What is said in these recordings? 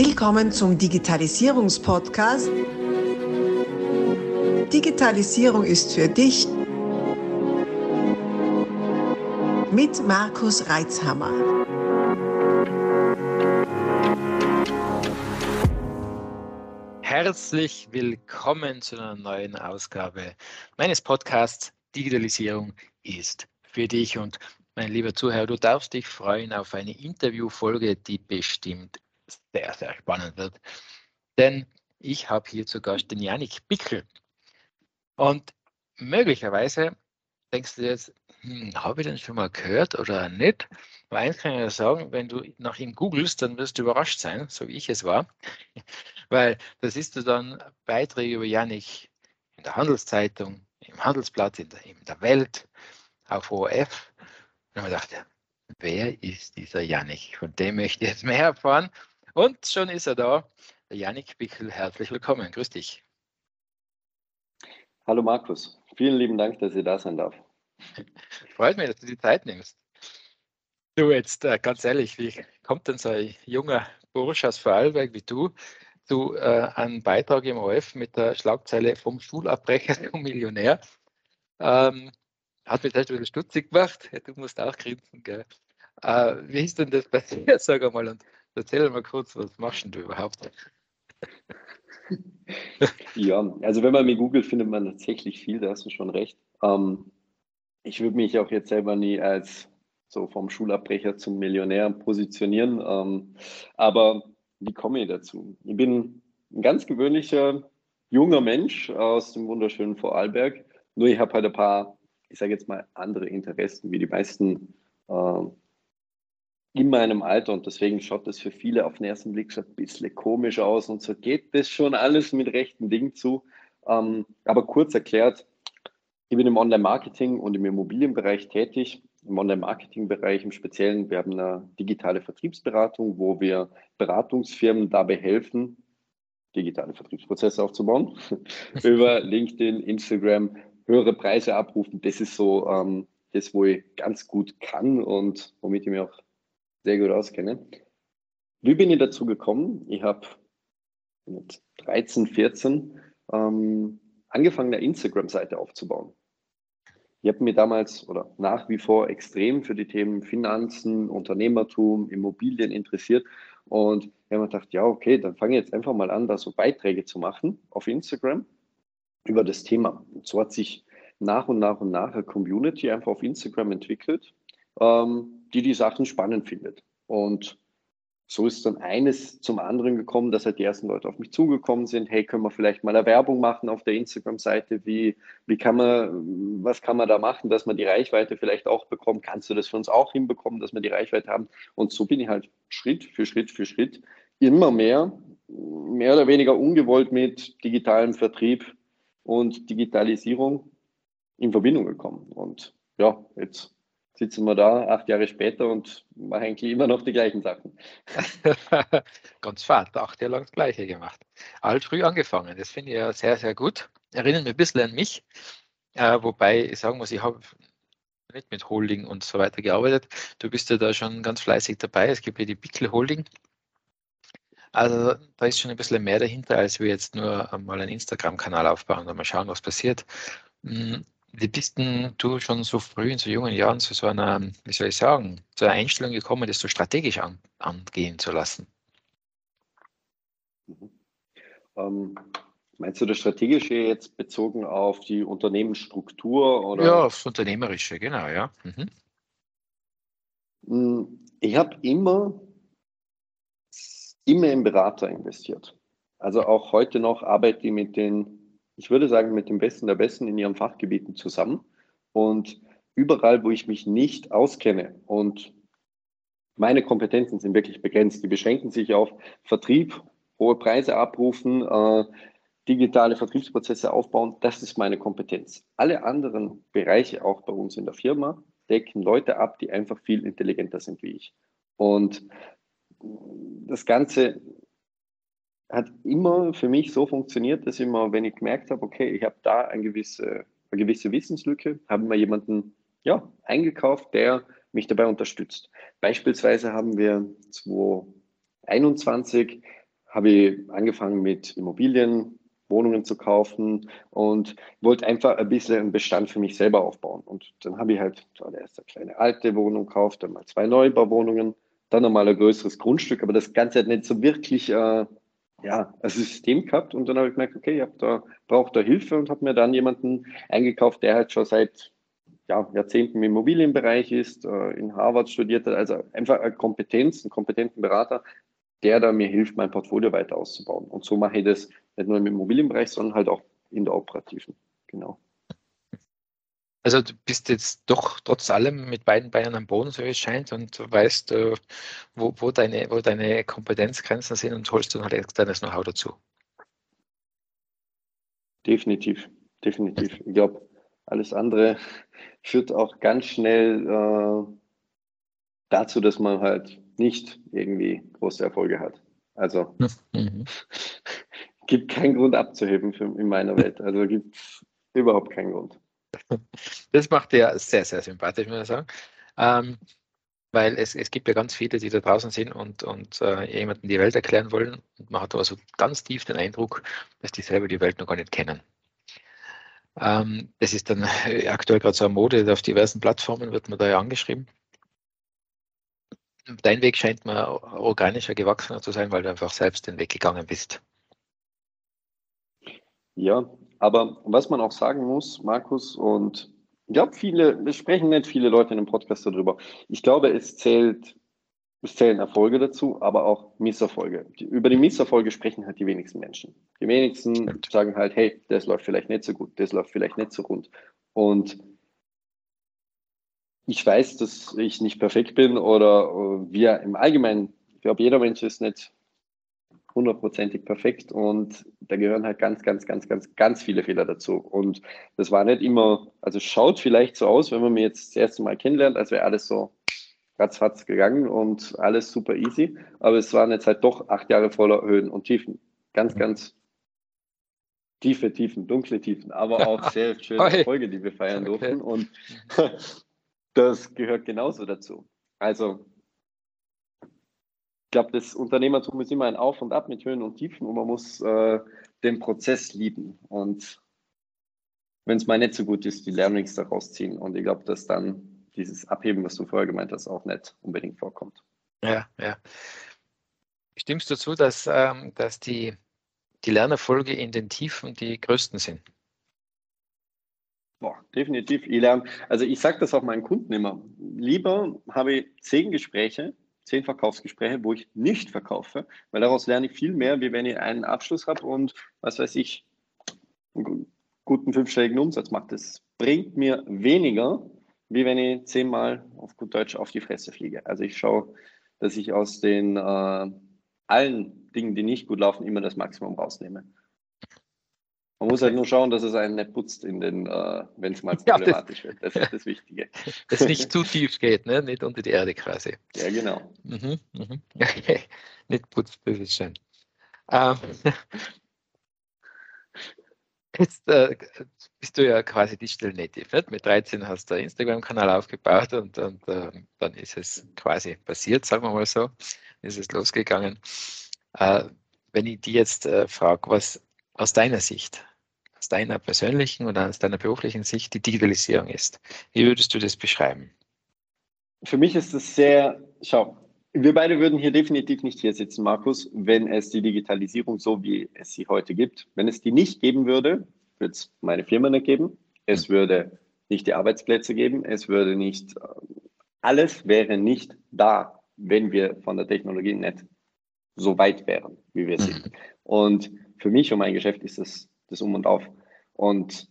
Willkommen zum Digitalisierungspodcast. Digitalisierung ist für dich mit Markus Reitzhammer. Herzlich willkommen zu einer neuen Ausgabe meines Podcasts Digitalisierung ist für dich und mein lieber Zuhörer, du darfst dich freuen auf eine Interviewfolge, die bestimmt sehr, sehr spannend wird. Denn ich habe hier zu Gast den Janik Bickel. Und möglicherweise denkst du jetzt, hm, habe ich den schon mal gehört oder nicht? Aber eins kann ich ja sagen, wenn du nach ihm googelst, dann wirst du überrascht sein, so wie ich es war. Weil da siehst du dann Beiträge über Janik in der Handelszeitung, im Handelsblatt, in der, in der Welt, auf ORF. Und ich dachte, wer ist dieser Janik? Von dem möchte ich jetzt mehr erfahren. Und schon ist er da. Janik Bickel, herzlich willkommen. Grüß dich. Hallo Markus, vielen lieben Dank, dass ich da sein darf. Freut mich, dass du die Zeit nimmst. Du jetzt äh, ganz ehrlich, wie kommt denn so ein junger Bursch aus Vorarlberg wie du zu äh, einem Beitrag im OF mit der Schlagzeile vom Schulabbrecher zum Millionär? Ähm, hat mich echt ein bisschen stutzig gemacht. Du musst auch grinsen, gell? Äh, wie ist denn das dir, sag einmal, und erzähl mal kurz, was machst du überhaupt? ja, also wenn man mir googelt, findet man tatsächlich viel, da hast du schon recht. Ähm, ich würde mich auch jetzt selber nie als so vom Schulabbrecher zum Millionär positionieren. Ähm, aber wie komme ich dazu? Ich bin ein ganz gewöhnlicher junger Mensch aus dem wunderschönen Vorarlberg. Nur ich habe halt ein paar, ich sage jetzt mal, andere Interessen wie die meisten äh, in meinem Alter und deswegen schaut das für viele auf den ersten Blick schon ein bisschen komisch aus und so geht das schon alles mit rechten Dingen zu. Ähm, aber kurz erklärt, ich bin im Online-Marketing und im Immobilienbereich tätig. Im Online-Marketing-Bereich im Speziellen, wir haben eine digitale Vertriebsberatung, wo wir Beratungsfirmen dabei helfen, digitale Vertriebsprozesse aufzubauen, über LinkedIn, Instagram, höhere Preise abrufen. Das ist so ähm, das, wo ich ganz gut kann und womit ich mich auch sehr gut auskenne. Wie bin ich dazu gekommen? Ich habe mit 13, 14 ähm, angefangen, eine Instagram-Seite aufzubauen. Ich habe mir damals oder nach wie vor extrem für die Themen Finanzen, Unternehmertum, Immobilien interessiert und habe mir gedacht, ja, okay, dann fange ich jetzt einfach mal an, da so Beiträge zu machen auf Instagram über das Thema. Und so hat sich nach und nach und nach eine Community einfach auf Instagram entwickelt, ähm, die die Sachen spannend findet. Und so ist dann eines zum anderen gekommen, dass halt die ersten Leute auf mich zugekommen sind. Hey, können wir vielleicht mal eine Werbung machen auf der Instagram-Seite? Wie, wie kann man, was kann man da machen, dass man die Reichweite vielleicht auch bekommt? Kannst du das für uns auch hinbekommen, dass wir die Reichweite haben? Und so bin ich halt Schritt für Schritt für Schritt immer mehr, mehr oder weniger ungewollt mit digitalem Vertrieb und Digitalisierung in Verbindung gekommen. Und ja, jetzt sitzen wir da acht Jahre später und machen eigentlich immer noch die gleichen Sachen. Ganz fad, acht Jahre lang das Gleiche gemacht. Alt früh angefangen, das finde ich ja sehr, sehr gut. Erinnert mich ein bisschen an mich, äh, wobei ich sagen muss, ich habe nicht mit Holding und so weiter gearbeitet. Du bist ja da schon ganz fleißig dabei. Es gibt ja die Pickel Holding. Also da ist schon ein bisschen mehr dahinter, als wir jetzt nur mal einen Instagram-Kanal aufbauen und mal schauen, was passiert. Wie bist denn du schon so früh in so jungen Jahren zu so einer, wie soll ich sagen, zu einer Einstellung gekommen, das so strategisch an, angehen zu lassen? Mhm. Ähm, meinst du das Strategische jetzt bezogen auf die Unternehmensstruktur? Oder? Ja, aufs Unternehmerische, genau, ja. Mhm. Hm, ich habe immer, immer in Berater investiert. Also auch heute noch arbeite ich mit den ich würde sagen, mit den Besten der Besten in ihren Fachgebieten zusammen. Und überall, wo ich mich nicht auskenne und meine Kompetenzen sind wirklich begrenzt, die beschränken sich auf Vertrieb, hohe Preise abrufen, äh, digitale Vertriebsprozesse aufbauen, das ist meine Kompetenz. Alle anderen Bereiche, auch bei uns in der Firma, decken Leute ab, die einfach viel intelligenter sind wie ich. Und das Ganze hat immer für mich so funktioniert, dass immer, wenn ich gemerkt habe, okay, ich habe da eine gewisse, eine gewisse Wissenslücke, haben wir jemanden ja, eingekauft, der mich dabei unterstützt. Beispielsweise haben wir 2021 habe ich angefangen mit Immobilien, Wohnungen zu kaufen und wollte einfach ein bisschen einen Bestand für mich selber aufbauen. Und dann habe ich halt zuallererst eine kleine alte Wohnung gekauft, dann mal zwei Neubauwohnungen, dann nochmal ein größeres Grundstück, aber das Ganze hat nicht so wirklich äh, ja, ein System gehabt und dann habe ich gemerkt, okay, ich da, brauche da Hilfe und habe mir dann jemanden eingekauft, der halt schon seit ja, Jahrzehnten im Immobilienbereich ist, äh, in Harvard studiert hat, also einfach eine Kompetenz, einen kompetenten Berater, der da mir hilft, mein Portfolio weiter auszubauen. Und so mache ich das nicht nur im Immobilienbereich, sondern halt auch in der operativen. Genau. Also du bist jetzt doch trotz allem mit beiden Beinen am Boden, so wie es scheint, und weißt, äh, wo, wo, deine, wo deine Kompetenzgrenzen sind und holst dann halt externes Know-how dazu. Definitiv, definitiv. Ich glaube, alles andere führt auch ganz schnell äh, dazu, dass man halt nicht irgendwie große Erfolge hat. Also mhm. gibt keinen Grund abzuheben für, in meiner Welt. Also gibt es überhaupt keinen Grund. Das macht er sehr, sehr sympathisch, muss ich sagen. Ähm, weil es, es gibt ja ganz viele, die da draußen sind und, und äh, jemanden die Welt erklären wollen. Und man hat aber so ganz tief den Eindruck, dass die selber die Welt noch gar nicht kennen. Ähm, das ist dann aktuell gerade so eine Mode, auf diversen Plattformen wird man da ja angeschrieben. Dein Weg scheint mir organischer, gewachsener zu sein, weil du einfach selbst den Weg gegangen bist. Ja, aber was man auch sagen muss, Markus, und ich glaube, viele, es sprechen nicht viele Leute in dem Podcast darüber. Ich glaube, es zählt, es zählen Erfolge dazu, aber auch Misserfolge. Die, über die Misserfolge sprechen halt die wenigsten Menschen. Die wenigsten Stimmt. sagen halt, hey, das läuft vielleicht nicht so gut, das läuft vielleicht nicht so rund. Und ich weiß, dass ich nicht perfekt bin oder wir im Allgemeinen, ich glaube, jeder Mensch ist nicht hundertprozentig perfekt und da gehören halt ganz, ganz, ganz, ganz, ganz viele Fehler dazu. Und das war nicht immer, also schaut vielleicht so aus, wenn man mich jetzt das erste Mal kennenlernt, als wäre alles so ratzfatz gegangen und alles super easy. Aber es waren jetzt halt doch acht Jahre voller Höhen und Tiefen. Ganz, mhm. ganz tiefe Tiefen, dunkle Tiefen, aber auch sehr schöne Erfolge, die wir feiern okay. durften. Und das gehört genauso dazu. Also glaube, das Unternehmertum ist immer ein Auf und Ab mit Höhen und Tiefen und man muss äh, den Prozess lieben. Und wenn es mal nicht so gut ist, die Learnings daraus ziehen. Und ich glaube, dass dann dieses Abheben, was du vorher gemeint hast, auch nicht unbedingt vorkommt. Ja, ja. Stimmst du zu, dass, ähm, dass die, die Lernerfolge in den Tiefen die größten sind? Boah, definitiv. Ich lerne, also ich sage das auch meinen Kunden immer. Lieber habe ich zehn Gespräche zehn Verkaufsgespräche, wo ich nicht verkaufe, weil daraus lerne ich viel mehr, wie wenn ich einen Abschluss habe und was weiß ich, einen guten fünfstelligen Umsatz mache. Das bringt mir weniger, wie wenn ich zehnmal auf gut Deutsch auf die Fresse fliege. Also ich schaue, dass ich aus den äh, allen Dingen, die nicht gut laufen, immer das Maximum rausnehme. Man muss halt nur schauen, dass es einen nicht putzt, äh, wenn es mal problematisch ja, das, wird. Das ist das Wichtige. Dass es nicht zu tief geht, ne? nicht unter die Erde quasi. Ja, genau. Mhm, mhm. Okay. Nicht putzt, das ist schön. Ähm, jetzt äh, bist du ja quasi Digital Native. Nicht? Mit 13 hast du einen Instagram-Kanal aufgebaut und, und äh, dann ist es quasi passiert, sagen wir mal so. Ist es losgegangen. Äh, wenn ich die jetzt äh, frage, was aus deiner Sicht, aus deiner persönlichen oder aus deiner beruflichen Sicht die Digitalisierung ist. Wie würdest du das beschreiben? Für mich ist es sehr, schau, wir beide würden hier definitiv nicht hier sitzen, Markus, wenn es die Digitalisierung so wie es sie heute gibt. Wenn es die nicht geben würde, würde es meine Firma nicht geben. Es würde nicht die Arbeitsplätze geben. Es würde nicht, alles wäre nicht da, wenn wir von der Technologie nicht so weit wären, wie wir sind. Mhm. Und für mich und mein Geschäft ist das das Um und Auf. Und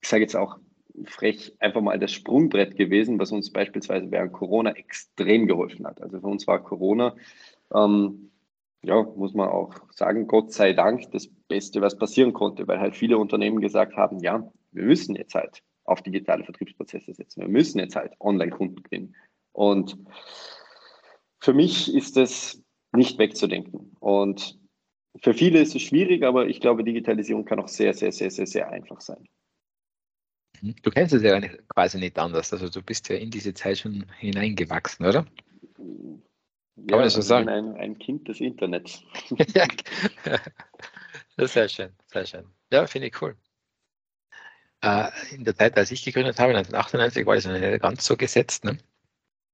ich sage jetzt auch frech einfach mal das Sprungbrett gewesen, was uns beispielsweise während Corona extrem geholfen hat. Also für uns war Corona, ähm, ja, muss man auch sagen, Gott sei Dank das Beste, was passieren konnte, weil halt viele Unternehmen gesagt haben, ja, wir müssen jetzt halt auf digitale Vertriebsprozesse setzen. Wir müssen jetzt halt Online-Kunden gewinnen. Und für mich ist das nicht wegzudenken. Und für viele ist es schwierig, aber ich glaube, Digitalisierung kann auch sehr, sehr, sehr, sehr, sehr einfach sein. Mhm. Du kennst es ja quasi nicht anders. Also du bist ja in diese Zeit schon hineingewachsen, oder? Ja, also so sagen? Ein, ein Kind des Internets. ja, das ist sehr schön, sehr schön. Ja, finde ich cool. Äh, in der Zeit, als ich gegründet habe, 1998, war das noch nicht ganz so gesetzt. Ne?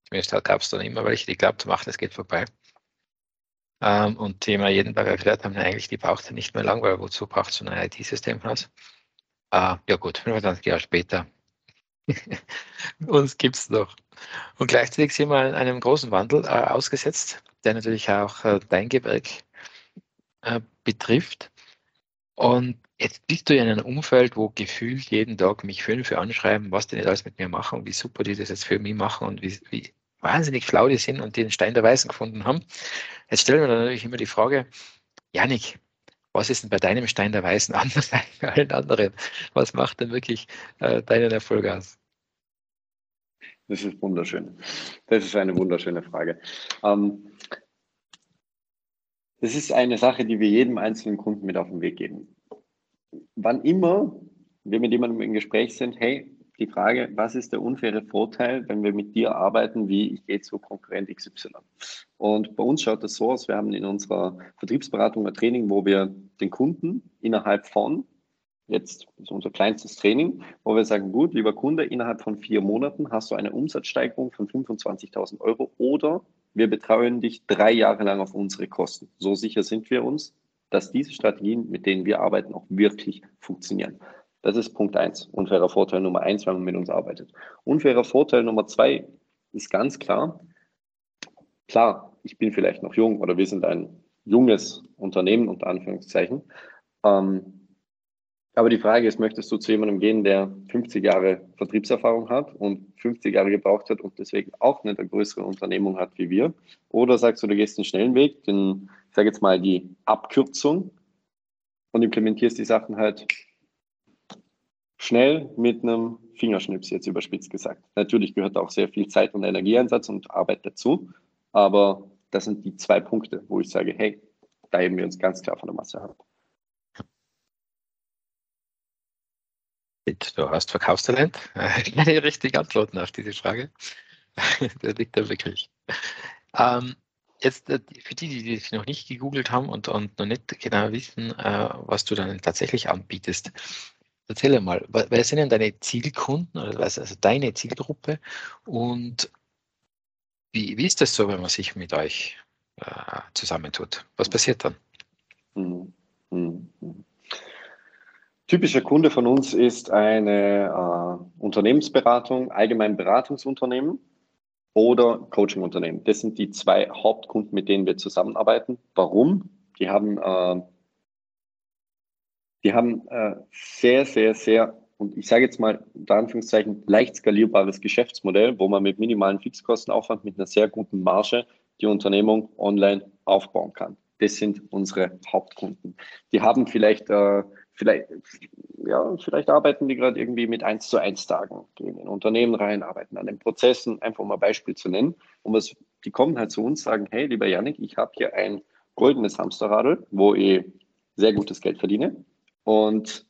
Zumindest gab es dann immer welche, die glaubten, ach, das geht vorbei. Ähm, und Thema jeden Tag erklärt haben, eigentlich, die braucht ja nicht mehr lang, weil wozu braucht so ein IT-System aus? Äh, ja gut, 25 Jahre später. Uns gibt es noch. Und gleichzeitig sind wir einem großen Wandel äh, ausgesetzt, der natürlich auch äh, dein Gewerk äh, betrifft. Und jetzt bist du in einem Umfeld, wo gefühlt jeden Tag mich fünf anschreiben, was die nicht alles mit mir machen wie super die das jetzt für mich machen und wie, wie wahnsinnig schlau die sind und den Stein der Weisen gefunden haben. Jetzt stellen wir natürlich immer die Frage, Janik, was ist denn bei deinem Stein der Weisen anders als bei allen anderen? Was macht denn wirklich äh, deinen Erfolg aus? Das ist wunderschön. Das ist eine wunderschöne Frage. Ähm, das ist eine Sache, die wir jedem einzelnen Kunden mit auf den Weg geben. Wann immer wir mit jemandem im Gespräch sind, hey, die Frage, was ist der unfaire Vorteil, wenn wir mit dir arbeiten, wie ich gehe zu Konkurrent XY? Und bei uns schaut das so aus, wir haben in unserer Vertriebsberatung ein Training, wo wir den Kunden innerhalb von, jetzt ist unser kleinstes Training, wo wir sagen, gut, lieber Kunde, innerhalb von vier Monaten hast du eine Umsatzsteigerung von 25.000 Euro oder wir betreuen dich drei Jahre lang auf unsere Kosten. So sicher sind wir uns, dass diese Strategien, mit denen wir arbeiten, auch wirklich funktionieren. Das ist Punkt eins, unfairer Vorteil Nummer eins, wenn man mit uns arbeitet. Unfairer Vorteil Nummer zwei ist ganz klar, klar, ich bin vielleicht noch jung oder wir sind ein junges Unternehmen, unter Anführungszeichen. Ähm, aber die Frage ist, möchtest du zu jemandem gehen, der 50 Jahre Vertriebserfahrung hat und 50 Jahre gebraucht hat und deswegen auch nicht eine größere Unternehmung hat wie wir? Oder sagst du, du gehst den schnellen Weg, den, ich sage jetzt mal die Abkürzung und implementierst die Sachen halt schnell mit einem Fingerschnips, jetzt überspitzt gesagt. Natürlich gehört auch sehr viel Zeit und Energieeinsatz und Arbeit dazu, aber das sind die zwei Punkte, wo ich sage, hey, da heben wir uns ganz klar von der Masse ab. Du hast Verkaufstalent. Ich kann dir richtig antworten auf diese Frage. Das liegt da wirklich. Ähm, jetzt äh, für die, die dich noch nicht gegoogelt haben und, und noch nicht genau wissen, äh, was du dann tatsächlich anbietest, Erzähl mal, wer sind denn deine Zielkunden also deine Zielgruppe und wie, wie ist das so, wenn man sich mit euch äh, zusammentut? Was passiert dann? Mhm. Mhm. Typischer Kunde von uns ist eine äh, Unternehmensberatung, allgemein Beratungsunternehmen oder Coachingunternehmen. Das sind die zwei Hauptkunden, mit denen wir zusammenarbeiten. Warum? Die haben äh, die haben äh, sehr, sehr, sehr, und ich sage jetzt mal unter Anführungszeichen, leicht skalierbares Geschäftsmodell, wo man mit minimalen Fixkostenaufwand, mit einer sehr guten Marge die Unternehmung online aufbauen kann. Das sind unsere Hauptkunden. Die haben vielleicht, äh, vielleicht, ja, vielleicht arbeiten die gerade irgendwie mit 1 zu 1 Tagen, gehen in Unternehmen rein, arbeiten an den Prozessen, einfach um ein Beispiel zu nennen. Und was, die kommen halt zu uns, sagen, hey, lieber Janik, ich habe hier ein goldenes Hamsterradl, wo ich sehr gutes Geld verdiene. Und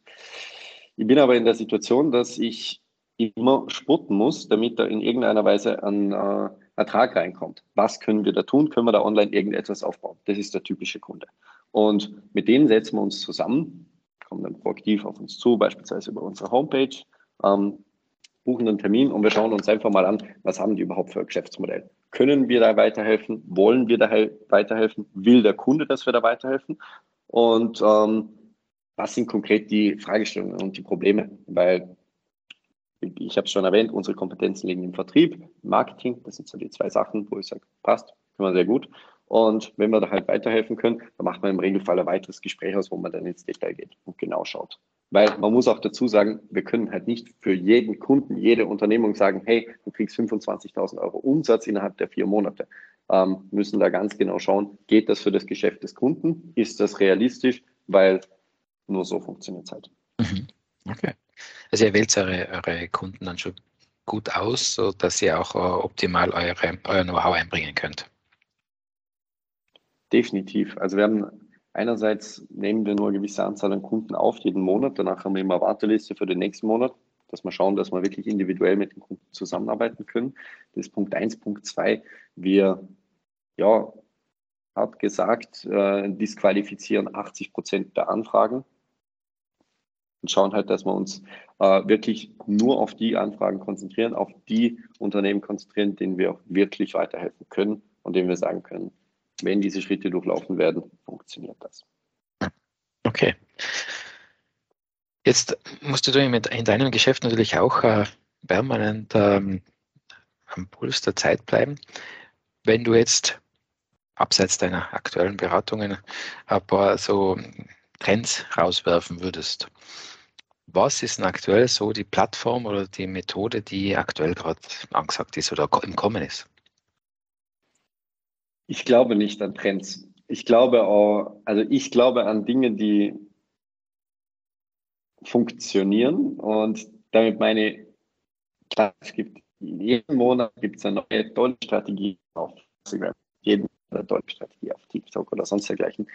ich bin aber in der Situation, dass ich immer spurten muss, damit da in irgendeiner Weise ein äh, Ertrag reinkommt. Was können wir da tun? Können wir da online irgendetwas aufbauen? Das ist der typische Kunde. Und mit denen setzen wir uns zusammen, kommen dann proaktiv auf uns zu, beispielsweise über unsere Homepage, ähm, buchen einen Termin und wir schauen uns einfach mal an, was haben die überhaupt für ein Geschäftsmodell. Können wir da weiterhelfen? Wollen wir da weiterhelfen? Will der Kunde, dass wir da weiterhelfen? Und ähm, was sind konkret die Fragestellungen und die Probleme? Weil ich habe es schon erwähnt, unsere Kompetenzen liegen im Vertrieb, Marketing. Das sind so die zwei Sachen, wo ich sage, passt, können wir sehr gut. Und wenn wir da halt weiterhelfen können, dann macht man im Regelfall ein weiteres Gespräch aus, wo man dann ins Detail geht und genau schaut. Weil man muss auch dazu sagen, wir können halt nicht für jeden Kunden, jede Unternehmung sagen, hey, du kriegst 25.000 Euro Umsatz innerhalb der vier Monate. Ähm, müssen da ganz genau schauen, geht das für das Geschäft des Kunden? Ist das realistisch? Weil nur so funktioniert es halt. Mhm. Okay. Also ihr wählt eure, eure Kunden dann schon gut aus, sodass ihr auch uh, optimal eure, euer Know-how einbringen könnt. Definitiv. Also wir haben einerseits nehmen wir nur eine gewisse Anzahl an Kunden auf jeden Monat. Danach haben wir immer Warteliste für den nächsten Monat, dass wir schauen, dass wir wirklich individuell mit den Kunden zusammenarbeiten können. Das ist Punkt eins. Punkt zwei. Wir ja, hart gesagt, äh, disqualifizieren 80 Prozent der Anfragen und schauen halt, dass wir uns äh, wirklich nur auf die Anfragen konzentrieren, auf die Unternehmen konzentrieren, denen wir auch wirklich weiterhelfen können und denen wir sagen können, wenn diese Schritte durchlaufen werden, funktioniert das. Okay. Jetzt musst du in deinem Geschäft natürlich auch äh, permanent ähm, am Puls der Zeit bleiben. Wenn du jetzt abseits deiner aktuellen Beratungen ein paar so Trends rauswerfen würdest, was ist denn aktuell so die Plattform oder die Methode, die aktuell gerade angesagt ist oder im Kommen ist? Ich glaube nicht an Trends. Ich glaube auch, also ich glaube an Dinge, die funktionieren und damit meine, klar, es gibt jeden Monat gibt es eine neue tolle Strategie auf Instagram, jeden Monat eine tolle Strategie auf TikTok oder sonst dergleichen.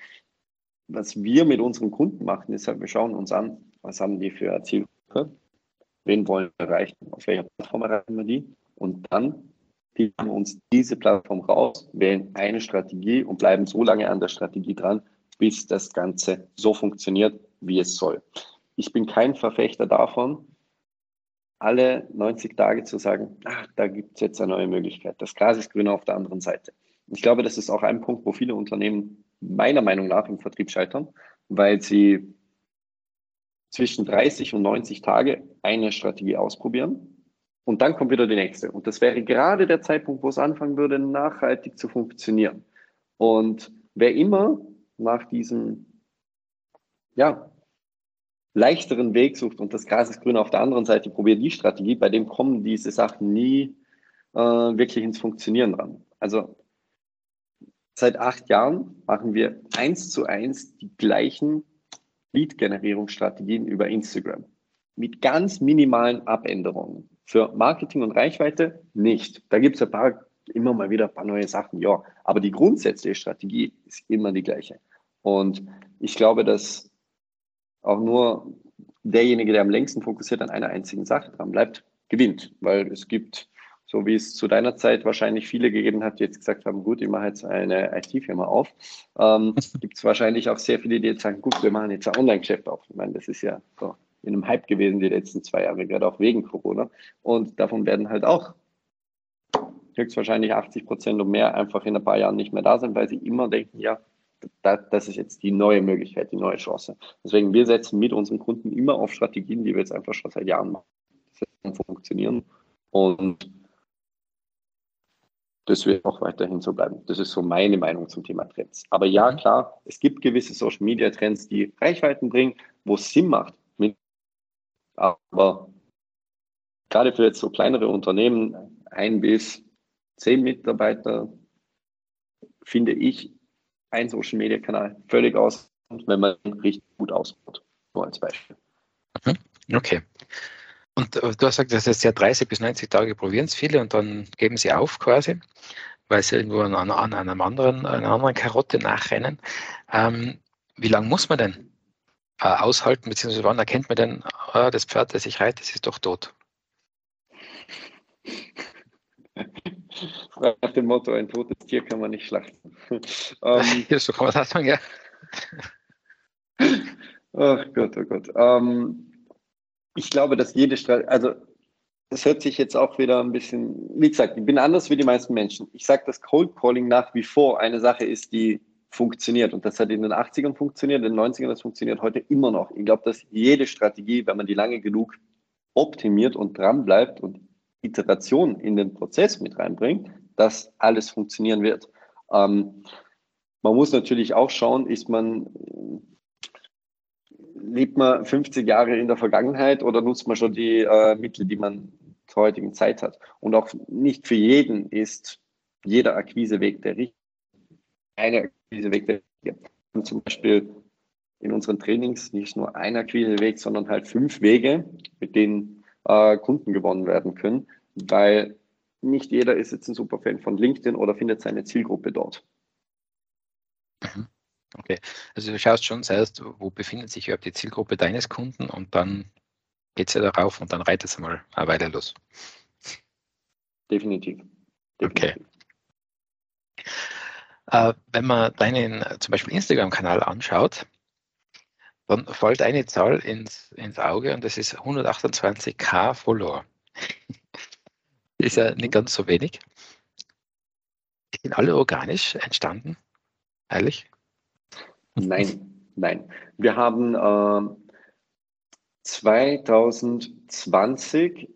Was wir mit unseren Kunden machen, ist halt, wir schauen uns an, was haben die für Zielgruppe, wen wollen wir erreichen, auf welcher Plattform erreichen wir die und dann picken uns diese Plattform raus, wählen eine Strategie und bleiben so lange an der Strategie dran, bis das Ganze so funktioniert, wie es soll. Ich bin kein Verfechter davon, alle 90 Tage zu sagen, ach, da gibt es jetzt eine neue Möglichkeit. Das Gras ist grüner auf der anderen Seite. Ich glaube, das ist auch ein Punkt, wo viele Unternehmen meiner Meinung nach im Vertrieb scheitern, weil sie zwischen 30 und 90 Tage eine Strategie ausprobieren und dann kommt wieder die nächste. Und das wäre gerade der Zeitpunkt, wo es anfangen würde, nachhaltig zu funktionieren. Und wer immer nach diesem, ja, leichteren Weg sucht und das Gras ist grün auf der anderen Seite, probiert die Strategie, bei dem kommen diese Sachen nie äh, wirklich ins Funktionieren ran. Also seit acht Jahren machen wir eins zu eins die gleichen Lead-Generierungsstrategien über Instagram mit ganz minimalen Abänderungen. Für Marketing und Reichweite nicht. Da gibt es ein paar, immer mal wieder ein paar neue Sachen, ja. Aber die grundsätzliche Strategie ist immer die gleiche. Und ich glaube, dass auch nur derjenige, der am längsten fokussiert an einer einzigen Sache dran bleibt, gewinnt. Weil es gibt, so wie es zu deiner Zeit wahrscheinlich viele gegeben hat, die jetzt gesagt haben, gut, ich mache jetzt eine IT-Firma auf, ähm, gibt es wahrscheinlich auch sehr viele, die jetzt sagen, gut, wir machen jetzt ein Online-Geschäft auf. Ich meine, das ist ja so in einem Hype gewesen die letzten zwei Jahre, gerade auch wegen Corona. Und davon werden halt auch höchstwahrscheinlich 80 Prozent und mehr einfach in ein paar Jahren nicht mehr da sein, weil sie immer denken, ja, das ist jetzt die neue Möglichkeit, die neue Chance. Deswegen, wir setzen mit unseren Kunden immer auf Strategien, die wir jetzt einfach schon seit Jahren machen, das funktionieren. Und das wird auch weiterhin so bleiben. Das ist so meine Meinung zum Thema Trends. Aber ja, mhm. klar, es gibt gewisse Social Media Trends, die Reichweiten bringen, wo es Sinn macht, aber gerade für jetzt so kleinere Unternehmen, ein bis zehn Mitarbeiter, finde ich ein Social Media Kanal völlig aus, wenn man richtig gut ausbaut. Nur als Beispiel. Mhm. Okay. Und äh, du hast gesagt, das ist ja 30 bis 90 Tage probieren es viele und dann geben sie auf quasi, weil sie irgendwo an, an einem anderen, einer anderen Karotte nachrennen. Ähm, wie lange muss man denn äh, aushalten, beziehungsweise wann erkennt man denn, ah, das Pferd, das ich reite, das ist doch tot? Nach dem Motto, ein totes Tier kann man nicht schlachten. ähm, ja, so kann man das sagen, ja. Ach Gott, oh Gott. Ähm, ich glaube, dass jede Strategie, also das hört sich jetzt auch wieder ein bisschen, wie gesagt, ich bin anders wie die meisten Menschen. Ich sage, dass Cold Calling nach wie vor eine Sache ist, die funktioniert. Und das hat in den 80ern funktioniert, in den 90ern, das funktioniert heute immer noch. Ich glaube, dass jede Strategie, wenn man die lange genug optimiert und dran bleibt und Iteration in den Prozess mit reinbringt, dass alles funktionieren wird. Ähm, man muss natürlich auch schauen, ist man, lebt man 50 Jahre in der Vergangenheit oder nutzt man schon die äh, Mittel, die man zur heutigen Zeit hat? Und auch nicht für jeden ist jeder Akquiseweg der richtige. Eine Akquiseweg. Wir haben zum Beispiel in unseren Trainings nicht nur ein Akquiseweg, sondern halt fünf Wege, mit denen äh, Kunden gewonnen werden können, weil nicht jeder ist jetzt ein super Fan von LinkedIn oder findet seine Zielgruppe dort. Mhm. Okay, also du schaust schon selbst, wo befindet sich überhaupt die Zielgruppe deines Kunden und dann geht es ja darauf und dann reitet es mal eine Weile los. Definitiv. Definitiv. Okay. Äh, wenn man deinen äh, zum Beispiel Instagram-Kanal anschaut, dann fällt eine Zahl ins, ins Auge und das ist 128k Follower. ist ja nicht ganz so wenig. Die sind alle organisch entstanden, ehrlich? Nein, nein. Wir haben äh, 2020,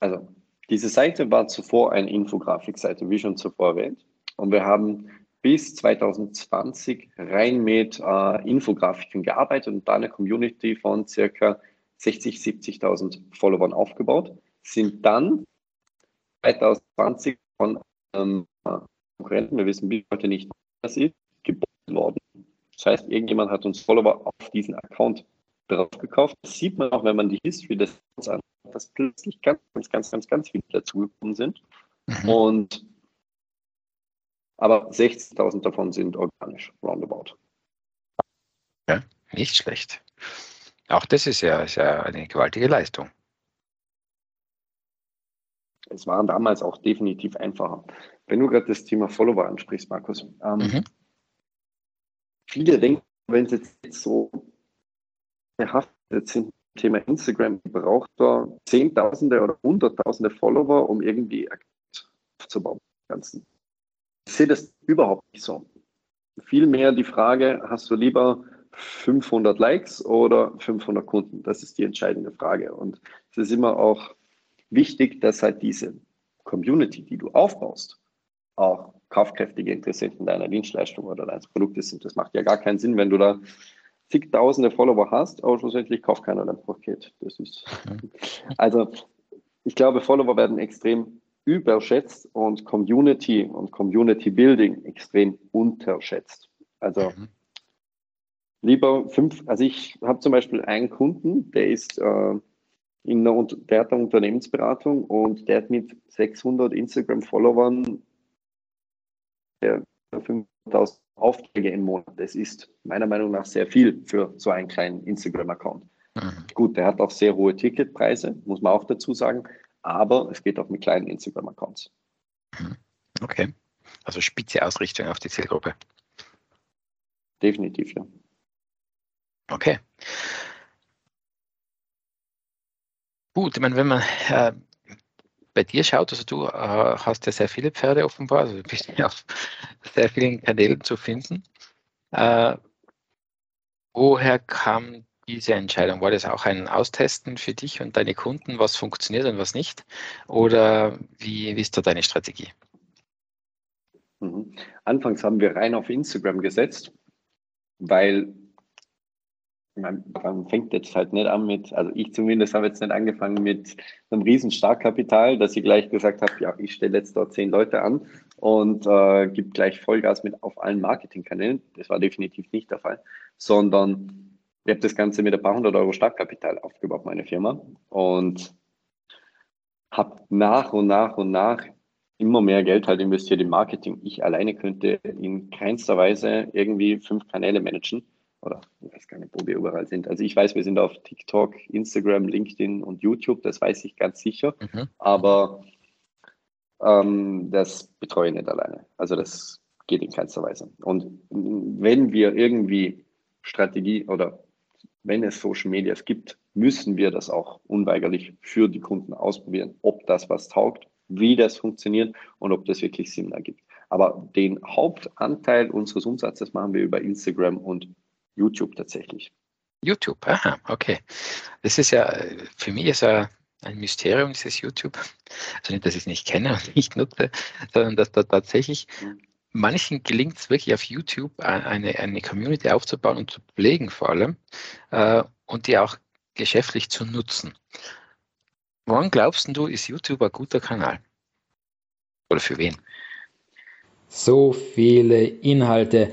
also diese Seite war zuvor eine Infografikseite, wie schon zuvor erwähnt. Und wir haben bis 2020 rein mit äh, Infografiken gearbeitet und da eine Community von circa 60, 70.000 Followern aufgebaut, sind dann 2020 von ähm, Konkurrenten, wir wissen bis heute nicht, was ist, geboten worden. Das heißt, irgendjemand hat uns Follower auf diesen Account drauf gekauft. Das sieht man auch, wenn man die History des anschaut, dass plötzlich ganz, ganz, ganz, ganz, ganz viele dazugekommen sind. Mhm. Und aber 60.000 davon sind organisch, roundabout. Ja, nicht schlecht. Auch das ist ja, ist ja eine gewaltige Leistung. Es war damals auch definitiv einfacher. Wenn du gerade das Thema Follower ansprichst, Markus, ähm, mhm. Viele denken, wenn es jetzt so behaftet sind, Thema Instagram, braucht da Zehntausende oder Hunderttausende Follower, um irgendwie aufzubauen. Ganzen. Ich sehe das überhaupt nicht so. Vielmehr die Frage, hast du lieber 500 Likes oder 500 Kunden? Das ist die entscheidende Frage. Und es ist immer auch wichtig, dass halt diese Community, die du aufbaust, auch kaufkräftige Interessenten deiner Dienstleistung oder deines Produktes sind. Das macht ja gar keinen Sinn, wenn du da zigtausende Follower hast, aber schlussendlich kauft keiner dein Paket. Das ist, also ich glaube, Follower werden extrem überschätzt und Community und Community Building extrem unterschätzt. Also mhm. lieber fünf, also ich habe zum Beispiel einen Kunden, der ist äh, in der, der hat eine Unternehmensberatung und der hat mit 600 Instagram-Followern 5000 Aufträge im Monat. Das ist meiner Meinung nach sehr viel für so einen kleinen Instagram-Account. Mhm. Gut, der hat auch sehr hohe Ticketpreise, muss man auch dazu sagen, aber es geht auch mit kleinen Instagram-Accounts. Mhm. Okay, also spitze Ausrichtung auf die Zielgruppe. Definitiv, ja. Okay. Gut, ich meine, wenn man äh, bei dir schaut, also du äh, hast ja sehr viele Pferde offenbar, also bist ja auf sehr vielen Kanälen zu finden. Äh, woher kam diese Entscheidung? War das auch ein Austesten für dich und deine Kunden, was funktioniert und was nicht? Oder wie, wie ist da deine Strategie? Mhm. Anfangs haben wir rein auf Instagram gesetzt, weil man, man, fängt jetzt halt nicht an mit, also ich zumindest habe jetzt nicht angefangen mit einem riesen Startkapital, dass ich gleich gesagt habe, ja, ich stelle jetzt dort zehn Leute an und äh, gebe gleich Vollgas mit auf allen Marketingkanälen. Das war definitiv nicht der Fall, sondern ich habe das Ganze mit ein paar hundert Euro Startkapital aufgebaut, meine Firma, und habe nach und nach und nach immer mehr Geld halt investiert in Marketing. Ich alleine könnte in keinster Weise irgendwie fünf Kanäle managen oder ich weiß gar nicht, wo wir überall sind. Also ich weiß, wir sind auf TikTok, Instagram, LinkedIn und YouTube, das weiß ich ganz sicher. Mhm. Aber ähm, das betreue ich nicht alleine. Also das geht in keinster Weise. Und wenn wir irgendwie Strategie oder wenn es Social Medias gibt, müssen wir das auch unweigerlich für die Kunden ausprobieren, ob das was taugt, wie das funktioniert und ob das wirklich Sinn ergibt. Aber den Hauptanteil unseres Umsatzes machen wir über Instagram und YouTube tatsächlich. YouTube, aha, okay. Das ist ja, für mich ist ja ein Mysterium, dieses YouTube. Also nicht, dass ich es nicht kenne und nicht nutze, sondern dass da tatsächlich mhm. manchen gelingt es wirklich auf YouTube eine, eine Community aufzubauen und zu pflegen vor allem äh, und die auch geschäftlich zu nutzen. Wann glaubst du, ist YouTube ein guter Kanal? Oder für wen? So viele Inhalte.